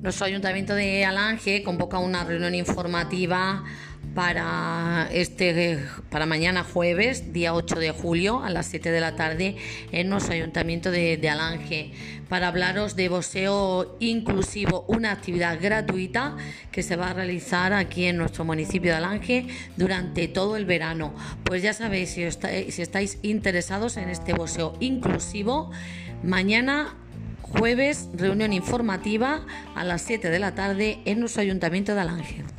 Nuestro ayuntamiento de Alange convoca una reunión informativa para este para mañana jueves, día 8 de julio, a las 7 de la tarde, en nuestro ayuntamiento de, Alange, para hablaros de boxeo inclusivo, una actividad gratuita que se va a realizar aquí en nuestro municipio de Alange durante todo el verano. Pues ya sabéis, si, si estáis interesados en este boxeo inclusivo, mañana jueves reunión informativa a las 7 de la tarde en nuestro ayuntamiento de Alange.